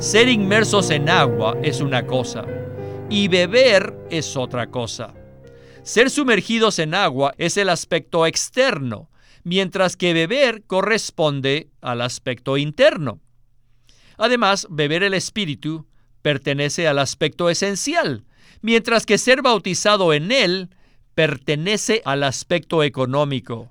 Ser inmersos en agua es una cosa y beber es otra cosa. Ser sumergidos en agua es el aspecto externo, mientras que beber corresponde al aspecto interno. Además, beber el Espíritu pertenece al aspecto esencial, mientras que ser bautizado en él pertenece al aspecto económico.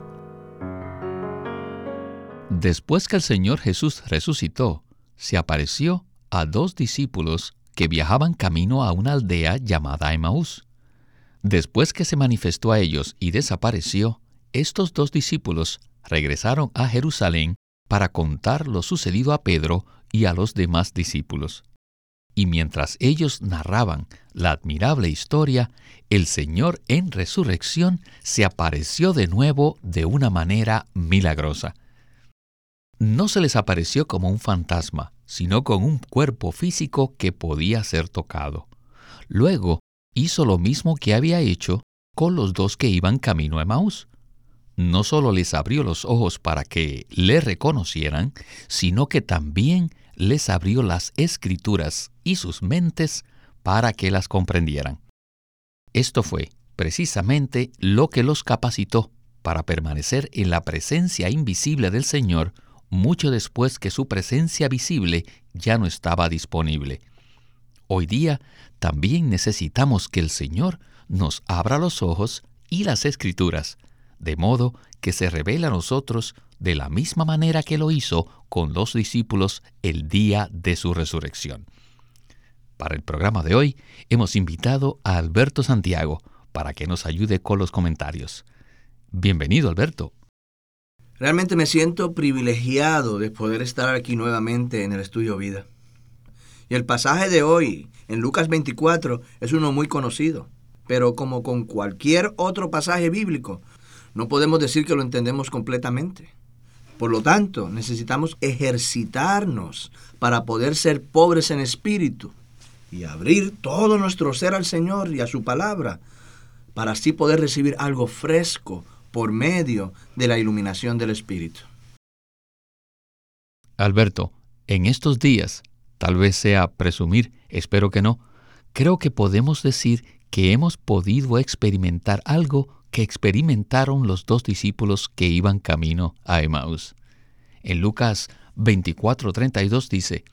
Después que el Señor Jesús resucitó, se apareció a dos discípulos que viajaban camino a una aldea llamada Emaús. Después que se manifestó a ellos y desapareció, estos dos discípulos regresaron a Jerusalén para contar lo sucedido a Pedro y a los demás discípulos. Y mientras ellos narraban la admirable historia, el Señor en resurrección se apareció de nuevo de una manera milagrosa no se les apareció como un fantasma, sino con un cuerpo físico que podía ser tocado. Luego hizo lo mismo que había hecho con los dos que iban camino a Maús. No solo les abrió los ojos para que le reconocieran, sino que también les abrió las escrituras y sus mentes para que las comprendieran. Esto fue precisamente lo que los capacitó para permanecer en la presencia invisible del Señor mucho después que su presencia visible ya no estaba disponible. Hoy día también necesitamos que el Señor nos abra los ojos y las escrituras, de modo que se revele a nosotros de la misma manera que lo hizo con los discípulos el día de su resurrección. Para el programa de hoy hemos invitado a Alberto Santiago para que nos ayude con los comentarios. Bienvenido, Alberto. Realmente me siento privilegiado de poder estar aquí nuevamente en el estudio vida. Y el pasaje de hoy, en Lucas 24, es uno muy conocido. Pero como con cualquier otro pasaje bíblico, no podemos decir que lo entendemos completamente. Por lo tanto, necesitamos ejercitarnos para poder ser pobres en espíritu y abrir todo nuestro ser al Señor y a su palabra, para así poder recibir algo fresco, por medio de la iluminación del Espíritu. Alberto, en estos días, tal vez sea presumir, espero que no, creo que podemos decir que hemos podido experimentar algo que experimentaron los dos discípulos que iban camino a Emmaus. En Lucas 24:32 dice,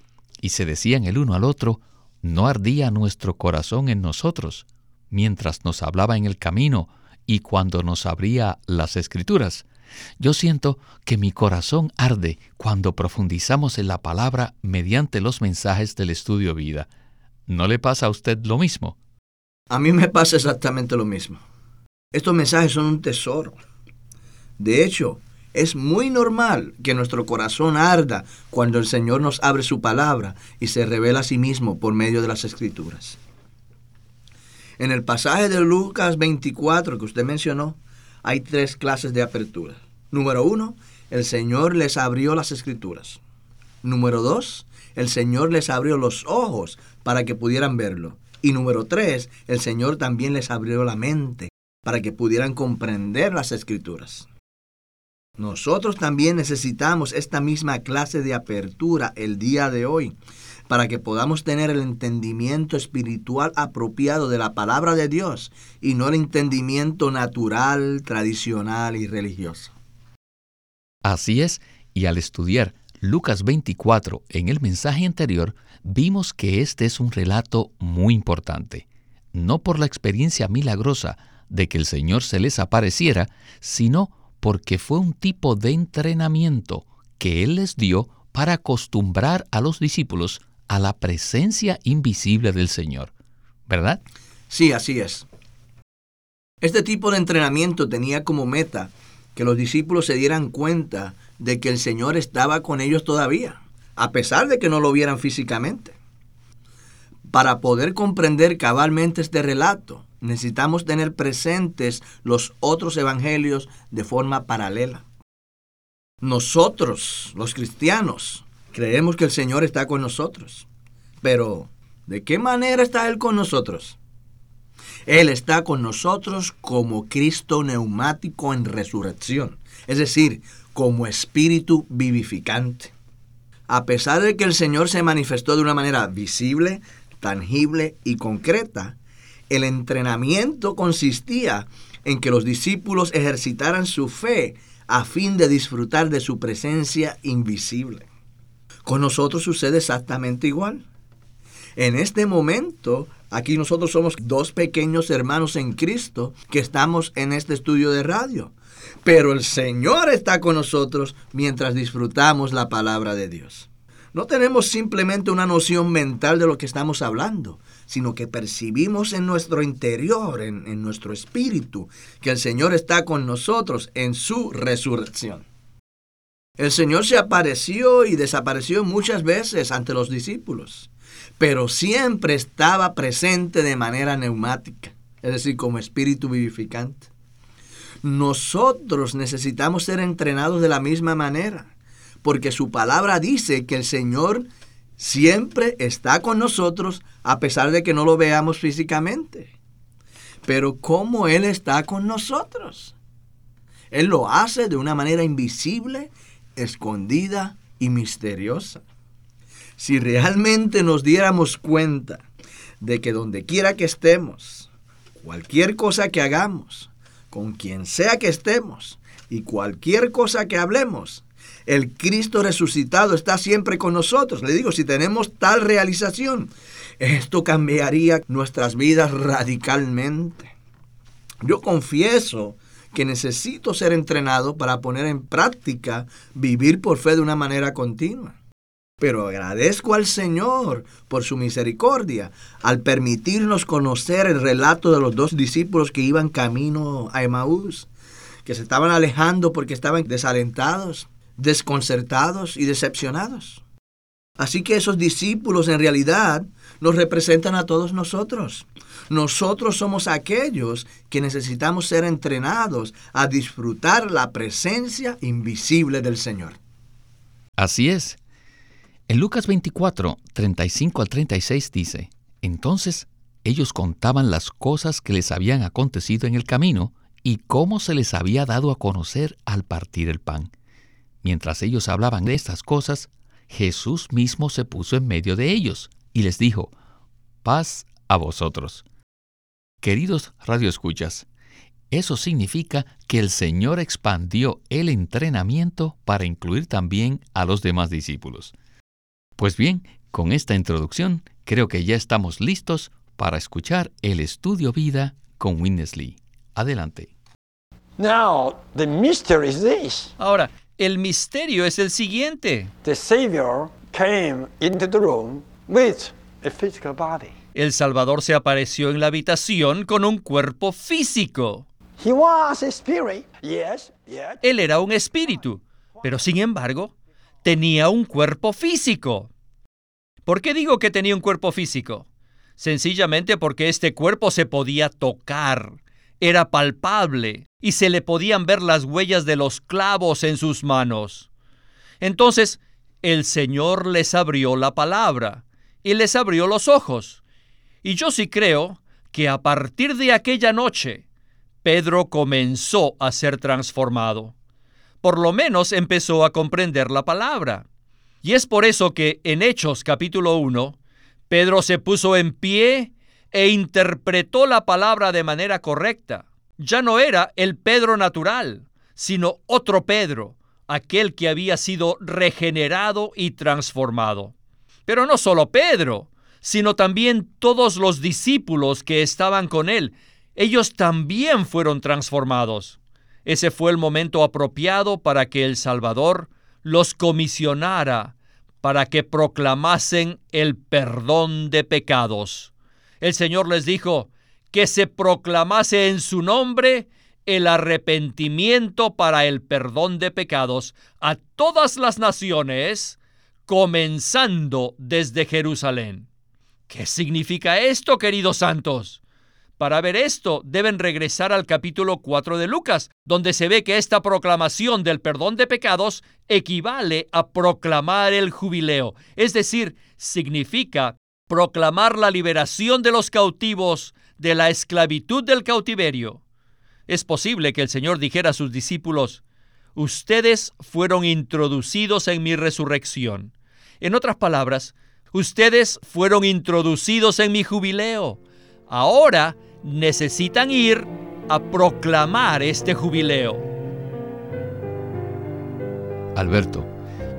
y se decían el uno al otro, no ardía nuestro corazón en nosotros, mientras nos hablaba en el camino y cuando nos abría las escrituras. Yo siento que mi corazón arde cuando profundizamos en la palabra mediante los mensajes del estudio vida. ¿No le pasa a usted lo mismo? A mí me pasa exactamente lo mismo. Estos mensajes son un tesoro. De hecho, es muy normal que nuestro corazón arda cuando el Señor nos abre su palabra y se revela a sí mismo por medio de las escrituras. En el pasaje de Lucas 24 que usted mencionó, hay tres clases de apertura. Número uno, el Señor les abrió las escrituras. Número dos, el Señor les abrió los ojos para que pudieran verlo. Y número tres, el Señor también les abrió la mente para que pudieran comprender las escrituras. Nosotros también necesitamos esta misma clase de apertura el día de hoy para que podamos tener el entendimiento espiritual apropiado de la palabra de Dios y no el entendimiento natural, tradicional y religioso. Así es, y al estudiar Lucas 24 en el mensaje anterior, vimos que este es un relato muy importante, no por la experiencia milagrosa de que el Señor se les apareciera, sino porque fue un tipo de entrenamiento que Él les dio para acostumbrar a los discípulos a la presencia invisible del Señor, ¿verdad? Sí, así es. Este tipo de entrenamiento tenía como meta que los discípulos se dieran cuenta de que el Señor estaba con ellos todavía, a pesar de que no lo vieran físicamente. Para poder comprender cabalmente este relato, necesitamos tener presentes los otros evangelios de forma paralela. Nosotros, los cristianos, creemos que el Señor está con nosotros. Pero, ¿de qué manera está Él con nosotros? Él está con nosotros como Cristo neumático en resurrección, es decir, como espíritu vivificante. A pesar de que el Señor se manifestó de una manera visible, tangible y concreta, el entrenamiento consistía en que los discípulos ejercitaran su fe a fin de disfrutar de su presencia invisible. Con nosotros sucede exactamente igual. En este momento, aquí nosotros somos dos pequeños hermanos en Cristo que estamos en este estudio de radio. Pero el Señor está con nosotros mientras disfrutamos la palabra de Dios. No tenemos simplemente una noción mental de lo que estamos hablando, sino que percibimos en nuestro interior, en, en nuestro espíritu, que el Señor está con nosotros en su resurrección. El Señor se apareció y desapareció muchas veces ante los discípulos, pero siempre estaba presente de manera neumática, es decir, como espíritu vivificante. Nosotros necesitamos ser entrenados de la misma manera porque su palabra dice que el Señor siempre está con nosotros a pesar de que no lo veamos físicamente. Pero ¿cómo Él está con nosotros? Él lo hace de una manera invisible, escondida y misteriosa. Si realmente nos diéramos cuenta de que donde quiera que estemos, cualquier cosa que hagamos, con quien sea que estemos y cualquier cosa que hablemos, el Cristo resucitado está siempre con nosotros. Le digo, si tenemos tal realización, esto cambiaría nuestras vidas radicalmente. Yo confieso que necesito ser entrenado para poner en práctica vivir por fe de una manera continua. Pero agradezco al Señor por su misericordia al permitirnos conocer el relato de los dos discípulos que iban camino a Emaús, que se estaban alejando porque estaban desalentados desconcertados y decepcionados. Así que esos discípulos en realidad nos representan a todos nosotros. Nosotros somos aquellos que necesitamos ser entrenados a disfrutar la presencia invisible del Señor. Así es. En Lucas 24, 35 al 36 dice, Entonces ellos contaban las cosas que les habían acontecido en el camino y cómo se les había dado a conocer al partir el pan. Mientras ellos hablaban de estas cosas, Jesús mismo se puso en medio de ellos y les dijo, paz a vosotros. Queridos radioescuchas, eso significa que el Señor expandió el entrenamiento para incluir también a los demás discípulos. Pues bien, con esta introducción, creo que ya estamos listos para escuchar el estudio vida con Winnesley. Adelante. Now, the mystery is this. Ahora, el misterio es el siguiente. The Savior came into the room with a physical body. El Salvador se apareció en la habitación con un cuerpo físico. He was a spirit, yes, yet Él era un espíritu, pero sin embargo, tenía un cuerpo físico. ¿Por qué digo que tenía un cuerpo físico? Sencillamente porque este cuerpo se podía tocar, era palpable y se le podían ver las huellas de los clavos en sus manos. Entonces, el Señor les abrió la palabra y les abrió los ojos. Y yo sí creo que a partir de aquella noche, Pedro comenzó a ser transformado. Por lo menos empezó a comprender la palabra. Y es por eso que en Hechos capítulo 1, Pedro se puso en pie e interpretó la palabra de manera correcta. Ya no era el Pedro natural, sino otro Pedro, aquel que había sido regenerado y transformado. Pero no solo Pedro, sino también todos los discípulos que estaban con él. Ellos también fueron transformados. Ese fue el momento apropiado para que el Salvador los comisionara para que proclamasen el perdón de pecados el Señor les dijo que se proclamase en su nombre el arrepentimiento para el perdón de pecados a todas las naciones, comenzando desde Jerusalén. ¿Qué significa esto, queridos santos? Para ver esto, deben regresar al capítulo 4 de Lucas, donde se ve que esta proclamación del perdón de pecados equivale a proclamar el jubileo, es decir, significa proclamar la liberación de los cautivos de la esclavitud del cautiverio. Es posible que el Señor dijera a sus discípulos, ustedes fueron introducidos en mi resurrección. En otras palabras, ustedes fueron introducidos en mi jubileo. Ahora necesitan ir a proclamar este jubileo. Alberto,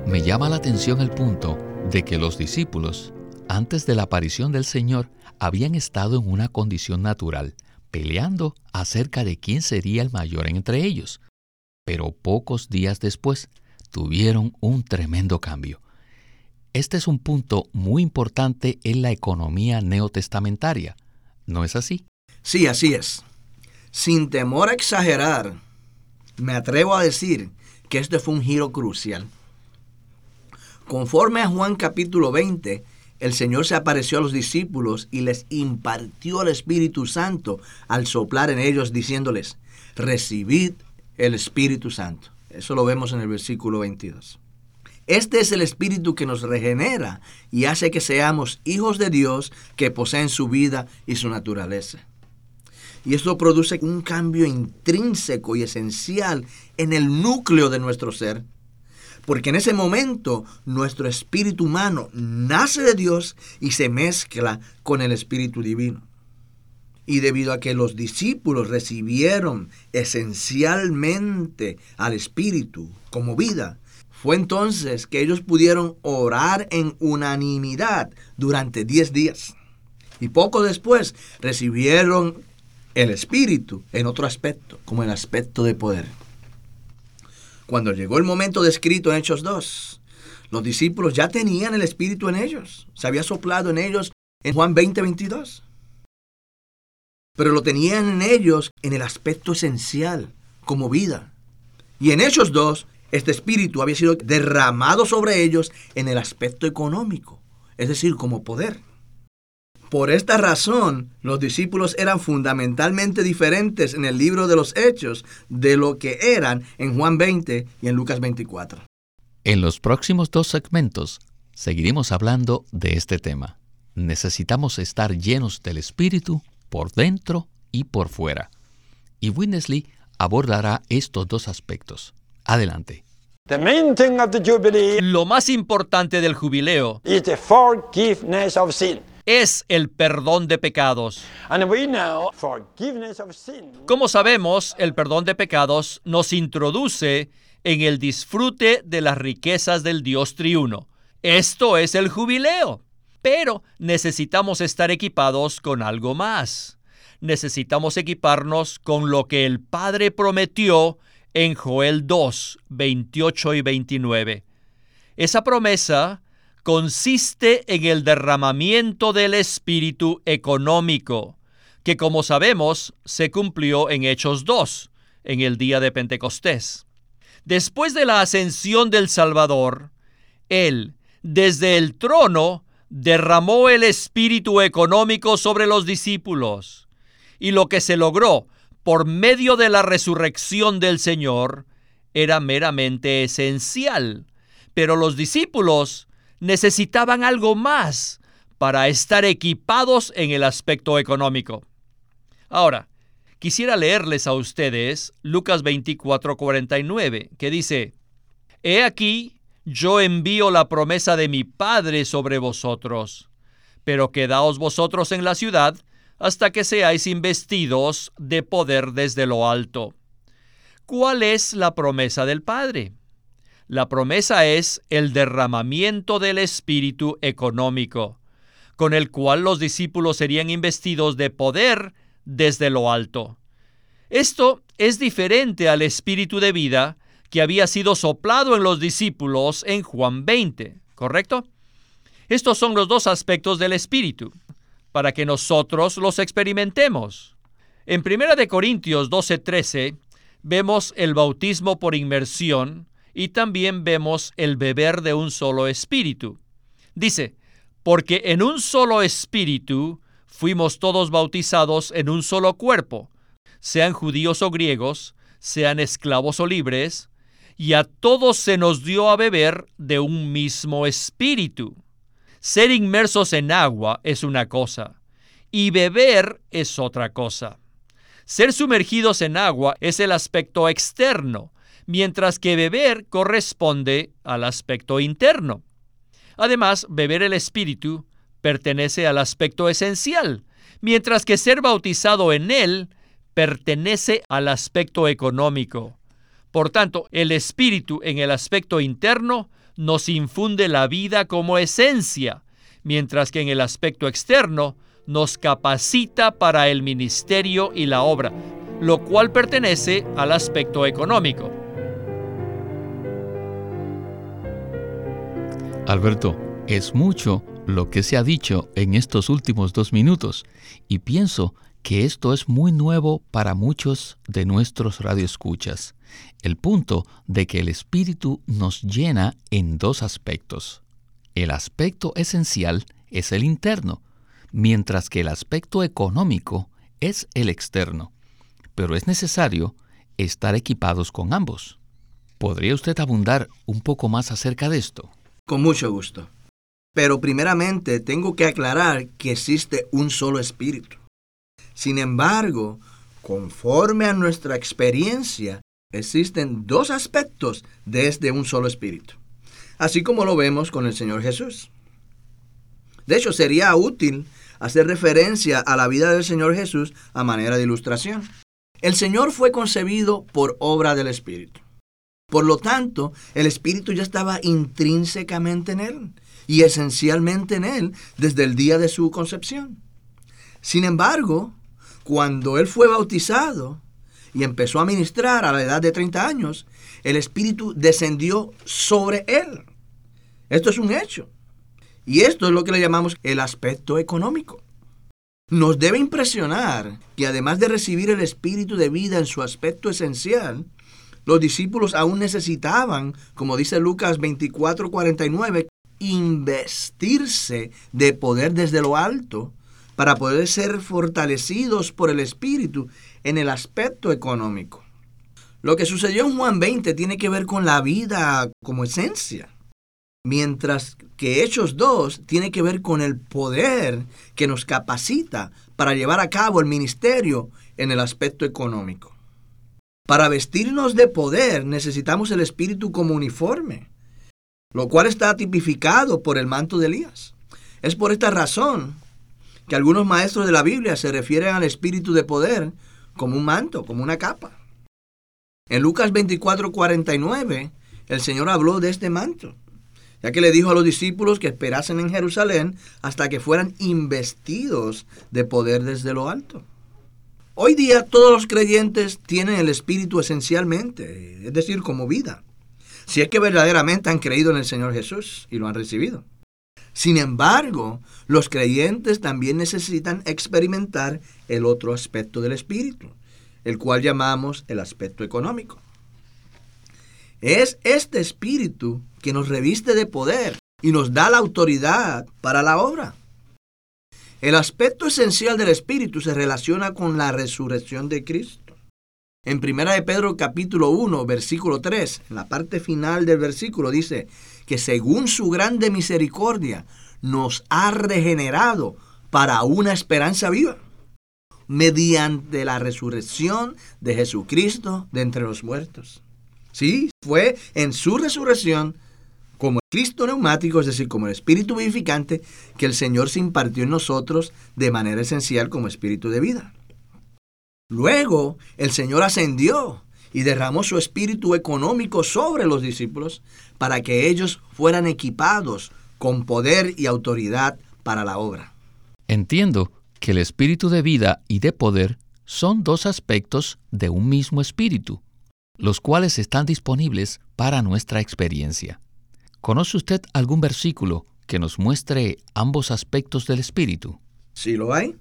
me llama la atención el punto de que los discípulos, antes de la aparición del Señor, habían estado en una condición natural, peleando acerca de quién sería el mayor entre ellos. Pero pocos días después tuvieron un tremendo cambio. Este es un punto muy importante en la economía neotestamentaria. ¿No es así? Sí, así es. Sin temor a exagerar, me atrevo a decir que este fue un giro crucial. Conforme a Juan capítulo 20, el Señor se apareció a los discípulos y les impartió el Espíritu Santo al soplar en ellos diciéndoles, recibid el Espíritu Santo. Eso lo vemos en el versículo 22. Este es el Espíritu que nos regenera y hace que seamos hijos de Dios que poseen su vida y su naturaleza. Y esto produce un cambio intrínseco y esencial en el núcleo de nuestro ser. Porque en ese momento nuestro espíritu humano nace de Dios y se mezcla con el espíritu divino. Y debido a que los discípulos recibieron esencialmente al espíritu como vida, fue entonces que ellos pudieron orar en unanimidad durante 10 días. Y poco después recibieron el espíritu en otro aspecto, como el aspecto de poder. Cuando llegó el momento descrito en Hechos 2, los discípulos ya tenían el espíritu en ellos, se había soplado en ellos en Juan 20, 22. Pero lo tenían en ellos en el aspecto esencial, como vida. Y en Hechos 2, este espíritu había sido derramado sobre ellos en el aspecto económico, es decir, como poder. Por esta razón, los discípulos eran fundamentalmente diferentes en el libro de los Hechos de lo que eran en Juan 20 y en Lucas 24. En los próximos dos segmentos seguiremos hablando de este tema. Necesitamos estar llenos del Espíritu por dentro y por fuera. Y Winnesley abordará estos dos aspectos. Adelante. The main thing of the Jubilee Lo más importante del jubileo is the forgiveness of sin. es el perdón de pecados. And we know forgiveness of sin Como sabemos, el perdón de pecados nos introduce en el disfrute de las riquezas del Dios triuno. Esto es el jubileo. Pero necesitamos estar equipados con algo más. Necesitamos equiparnos con lo que el Padre prometió en Joel 2, 28 y 29. Esa promesa consiste en el derramamiento del espíritu económico, que como sabemos se cumplió en Hechos 2, en el día de Pentecostés. Después de la ascensión del Salvador, Él, desde el trono, derramó el espíritu económico sobre los discípulos. Y lo que se logró por medio de la resurrección del Señor era meramente esencial. Pero los discípulos necesitaban algo más para estar equipados en el aspecto económico. Ahora, quisiera leerles a ustedes Lucas 24:49, que dice, He aquí, yo envío la promesa de mi Padre sobre vosotros, pero quedaos vosotros en la ciudad hasta que seáis investidos de poder desde lo alto. ¿Cuál es la promesa del Padre? La promesa es el derramamiento del espíritu económico, con el cual los discípulos serían investidos de poder desde lo alto. Esto es diferente al espíritu de vida que había sido soplado en los discípulos en Juan 20, ¿correcto? Estos son los dos aspectos del espíritu, para que nosotros los experimentemos. En 1 de Corintios 12:13 vemos el bautismo por inmersión y también vemos el beber de un solo espíritu. Dice, Porque en un solo espíritu fuimos todos bautizados en un solo cuerpo, sean judíos o griegos, sean esclavos o libres, y a todos se nos dio a beber de un mismo espíritu. Ser inmersos en agua es una cosa, y beber es otra cosa. Ser sumergidos en agua es el aspecto externo, mientras que beber corresponde al aspecto interno. Además, beber el Espíritu pertenece al aspecto esencial, mientras que ser bautizado en él pertenece al aspecto económico. Por tanto, el Espíritu en el aspecto interno nos infunde la vida como esencia, mientras que en el aspecto externo nos capacita para el ministerio y la obra, lo cual pertenece al aspecto económico. Alberto, es mucho lo que se ha dicho en estos últimos dos minutos y pienso que esto es muy nuevo para muchos de nuestros radioescuchas. El punto de que el Espíritu nos llena en dos aspectos. El aspecto esencial es el interno, mientras que el aspecto económico es el externo. Pero es necesario estar equipados con ambos. ¿Podría usted abundar un poco más acerca de esto? Con mucho gusto. Pero primeramente tengo que aclarar que existe un solo espíritu. Sin embargo, conforme a nuestra experiencia, existen dos aspectos de este un solo espíritu, así como lo vemos con el Señor Jesús. De hecho, sería útil hacer referencia a la vida del Señor Jesús a manera de ilustración. El Señor fue concebido por obra del Espíritu. Por lo tanto, el Espíritu ya estaba intrínsecamente en él y esencialmente en él desde el día de su concepción. Sin embargo, cuando él fue bautizado y empezó a ministrar a la edad de 30 años, el Espíritu descendió sobre él. Esto es un hecho. Y esto es lo que le llamamos el aspecto económico. Nos debe impresionar que además de recibir el Espíritu de vida en su aspecto esencial, los discípulos aún necesitaban, como dice Lucas 24:49, investirse de poder desde lo alto para poder ser fortalecidos por el Espíritu en el aspecto económico. Lo que sucedió en Juan 20 tiene que ver con la vida como esencia, mientras que Hechos 2 tiene que ver con el poder que nos capacita para llevar a cabo el ministerio en el aspecto económico. Para vestirnos de poder necesitamos el Espíritu como uniforme, lo cual está tipificado por el manto de Elías. Es por esta razón que algunos maestros de la Biblia se refieren al Espíritu de poder como un manto, como una capa. En Lucas 24:49, el Señor habló de este manto, ya que le dijo a los discípulos que esperasen en Jerusalén hasta que fueran investidos de poder desde lo alto. Hoy día todos los creyentes tienen el Espíritu esencialmente, es decir, como vida, si es que verdaderamente han creído en el Señor Jesús y lo han recibido. Sin embargo, los creyentes también necesitan experimentar el otro aspecto del Espíritu, el cual llamamos el aspecto económico. Es este Espíritu que nos reviste de poder y nos da la autoridad para la obra. El aspecto esencial del Espíritu se relaciona con la resurrección de Cristo. En 1 de Pedro capítulo 1, versículo 3, en la parte final del versículo dice que según su grande misericordia nos ha regenerado para una esperanza viva, mediante la resurrección de Jesucristo de entre los muertos. Sí, fue en su resurrección como el Cristo neumático, es decir, como el Espíritu vivificante, que el Señor se impartió en nosotros de manera esencial como Espíritu de vida. Luego, el Señor ascendió y derramó su Espíritu económico sobre los discípulos para que ellos fueran equipados con poder y autoridad para la obra. Entiendo que el Espíritu de vida y de poder son dos aspectos de un mismo Espíritu, los cuales están disponibles para nuestra experiencia. ¿Conoce usted algún versículo que nos muestre ambos aspectos del Espíritu? Sí, lo hay.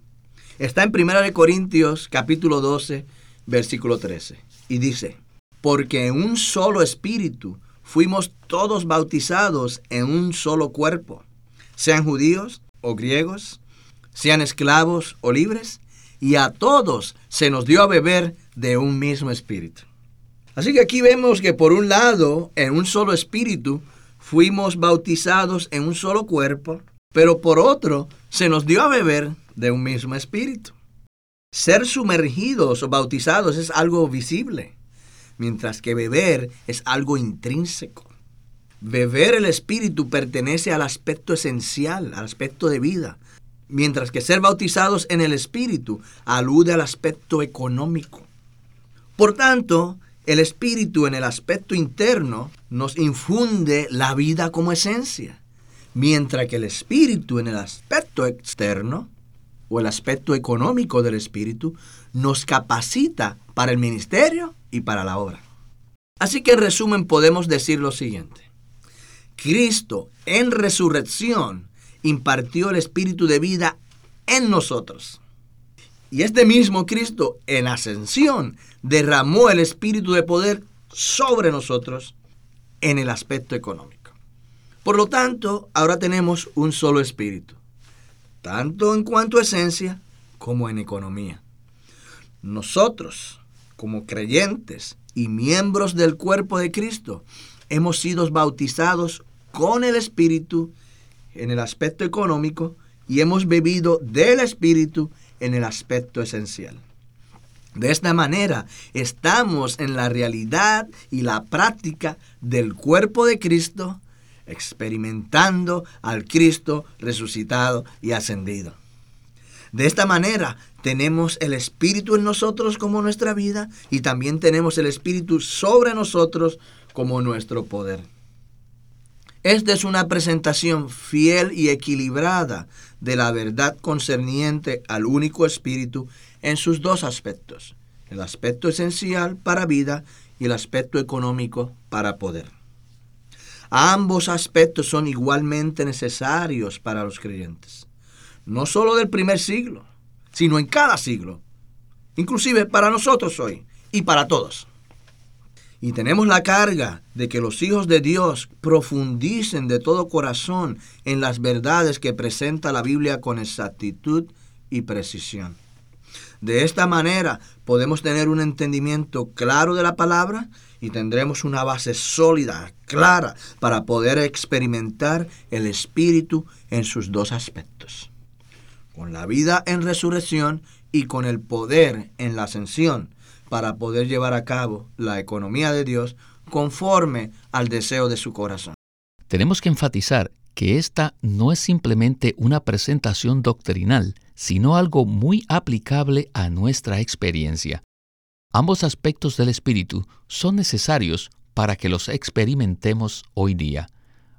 Está en 1 Corintios capítulo 12, versículo 13. Y dice, porque en un solo Espíritu fuimos todos bautizados en un solo cuerpo, sean judíos o griegos, sean esclavos o libres, y a todos se nos dio a beber de un mismo espíritu. Así que aquí vemos que por un lado, en un solo espíritu, fuimos bautizados en un solo cuerpo, pero por otro, se nos dio a beber de un mismo espíritu. Ser sumergidos o bautizados es algo visible, mientras que beber es algo intrínseco. Beber el espíritu pertenece al aspecto esencial, al aspecto de vida, mientras que ser bautizados en el espíritu alude al aspecto económico. Por tanto, el espíritu en el aspecto interno nos infunde la vida como esencia, mientras que el espíritu en el aspecto externo o el aspecto económico del Espíritu nos capacita para el ministerio y para la obra. Así que en resumen podemos decir lo siguiente. Cristo en resurrección impartió el Espíritu de vida en nosotros. Y este mismo Cristo en ascensión derramó el Espíritu de poder sobre nosotros en el aspecto económico. Por lo tanto, ahora tenemos un solo Espíritu tanto en cuanto a esencia como en economía. Nosotros, como creyentes y miembros del cuerpo de Cristo, hemos sido bautizados con el Espíritu en el aspecto económico y hemos bebido del Espíritu en el aspecto esencial. De esta manera estamos en la realidad y la práctica del cuerpo de Cristo experimentando al Cristo resucitado y ascendido. De esta manera tenemos el Espíritu en nosotros como nuestra vida y también tenemos el Espíritu sobre nosotros como nuestro poder. Esta es una presentación fiel y equilibrada de la verdad concerniente al único Espíritu en sus dos aspectos, el aspecto esencial para vida y el aspecto económico para poder. Ambos aspectos son igualmente necesarios para los creyentes, no solo del primer siglo, sino en cada siglo, inclusive para nosotros hoy y para todos. Y tenemos la carga de que los hijos de Dios profundicen de todo corazón en las verdades que presenta la Biblia con exactitud y precisión. De esta manera podemos tener un entendimiento claro de la palabra y tendremos una base sólida, clara, para poder experimentar el Espíritu en sus dos aspectos. Con la vida en resurrección y con el poder en la ascensión, para poder llevar a cabo la economía de Dios conforme al deseo de su corazón. Tenemos que enfatizar que esta no es simplemente una presentación doctrinal, sino algo muy aplicable a nuestra experiencia. Ambos aspectos del espíritu son necesarios para que los experimentemos hoy día.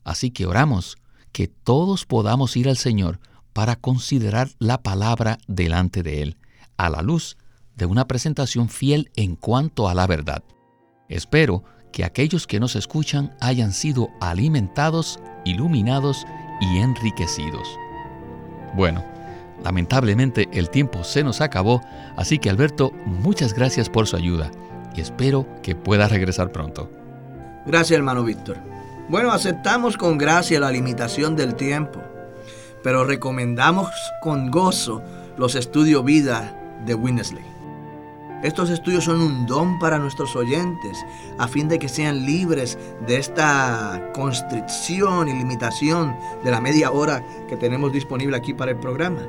Así que oramos que todos podamos ir al Señor para considerar la palabra delante de Él, a la luz de una presentación fiel en cuanto a la verdad. Espero que aquellos que nos escuchan hayan sido alimentados, iluminados y enriquecidos. Bueno, Lamentablemente el tiempo se nos acabó, así que Alberto, muchas gracias por su ayuda y espero que pueda regresar pronto. Gracias hermano Víctor. Bueno, aceptamos con gracia la limitación del tiempo, pero recomendamos con gozo los estudios vida de Winnesley. Estos estudios son un don para nuestros oyentes, a fin de que sean libres de esta constricción y limitación de la media hora que tenemos disponible aquí para el programa.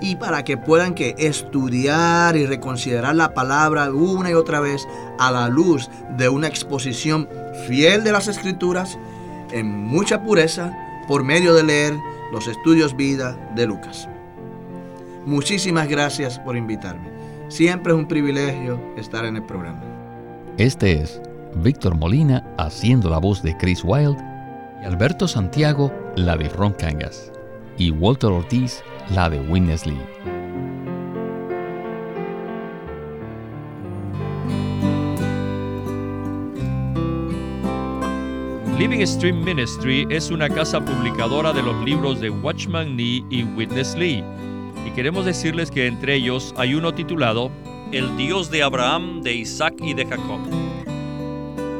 Y para que puedan que estudiar y reconsiderar la palabra una y otra vez a la luz de una exposición fiel de las escrituras, en mucha pureza, por medio de leer los estudios vida de Lucas. Muchísimas gracias por invitarme. Siempre es un privilegio estar en el programa. Este es Víctor Molina haciendo la voz de Chris Wilde y Alberto Santiago la de Ron Cangas y Walter Ortiz la de Witness Lee. Living Stream Ministry es una casa publicadora de los libros de Watchman Nee y Witness Lee y queremos decirles que entre ellos hay uno titulado El Dios de Abraham, de Isaac y de Jacob.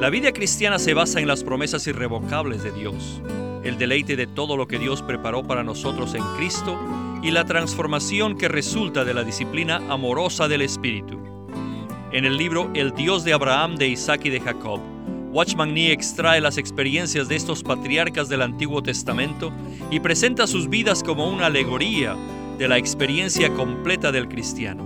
La vida cristiana se basa en las promesas irrevocables de Dios. el deleite de todo lo que Dios preparó para nosotros en Cristo y la transformación que resulta de la disciplina amorosa del Espíritu. En el libro El Dios de Abraham, de Isaac y de Jacob, Watchman Nee extrae las experiencias de estos patriarcas del Antiguo Testamento y presenta sus vidas como una alegoría de la experiencia completa del cristiano.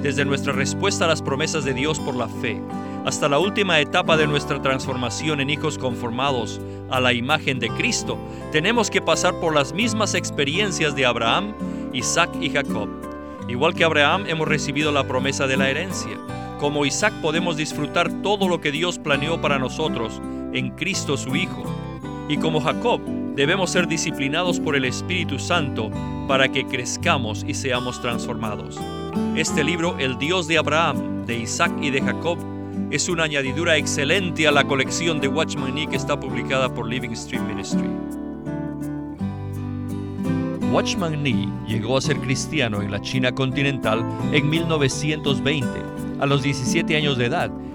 Desde nuestra respuesta a las promesas de Dios por la fe, hasta la última etapa de nuestra transformación en hijos conformados a la imagen de Cristo, tenemos que pasar por las mismas experiencias de Abraham, Isaac y Jacob. Igual que Abraham hemos recibido la promesa de la herencia. Como Isaac podemos disfrutar todo lo que Dios planeó para nosotros en Cristo su Hijo. Y como Jacob, debemos ser disciplinados por el Espíritu Santo para que crezcamos y seamos transformados. Este libro, El Dios de Abraham, de Isaac y de Jacob, es una añadidura excelente a la colección de Watchman Nee que está publicada por Living Stream Ministry. Watchman Nee llegó a ser cristiano en la China continental en 1920, a los 17 años de edad,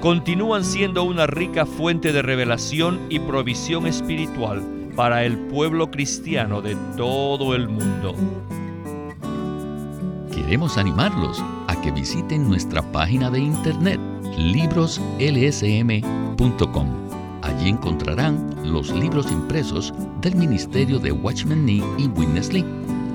continúan siendo una rica fuente de revelación y provisión espiritual para el pueblo cristiano de todo el mundo. Queremos animarlos a que visiten nuestra página de internet libroslsm.com Allí encontrarán los libros impresos del Ministerio de Watchman Nee y Witness Lee,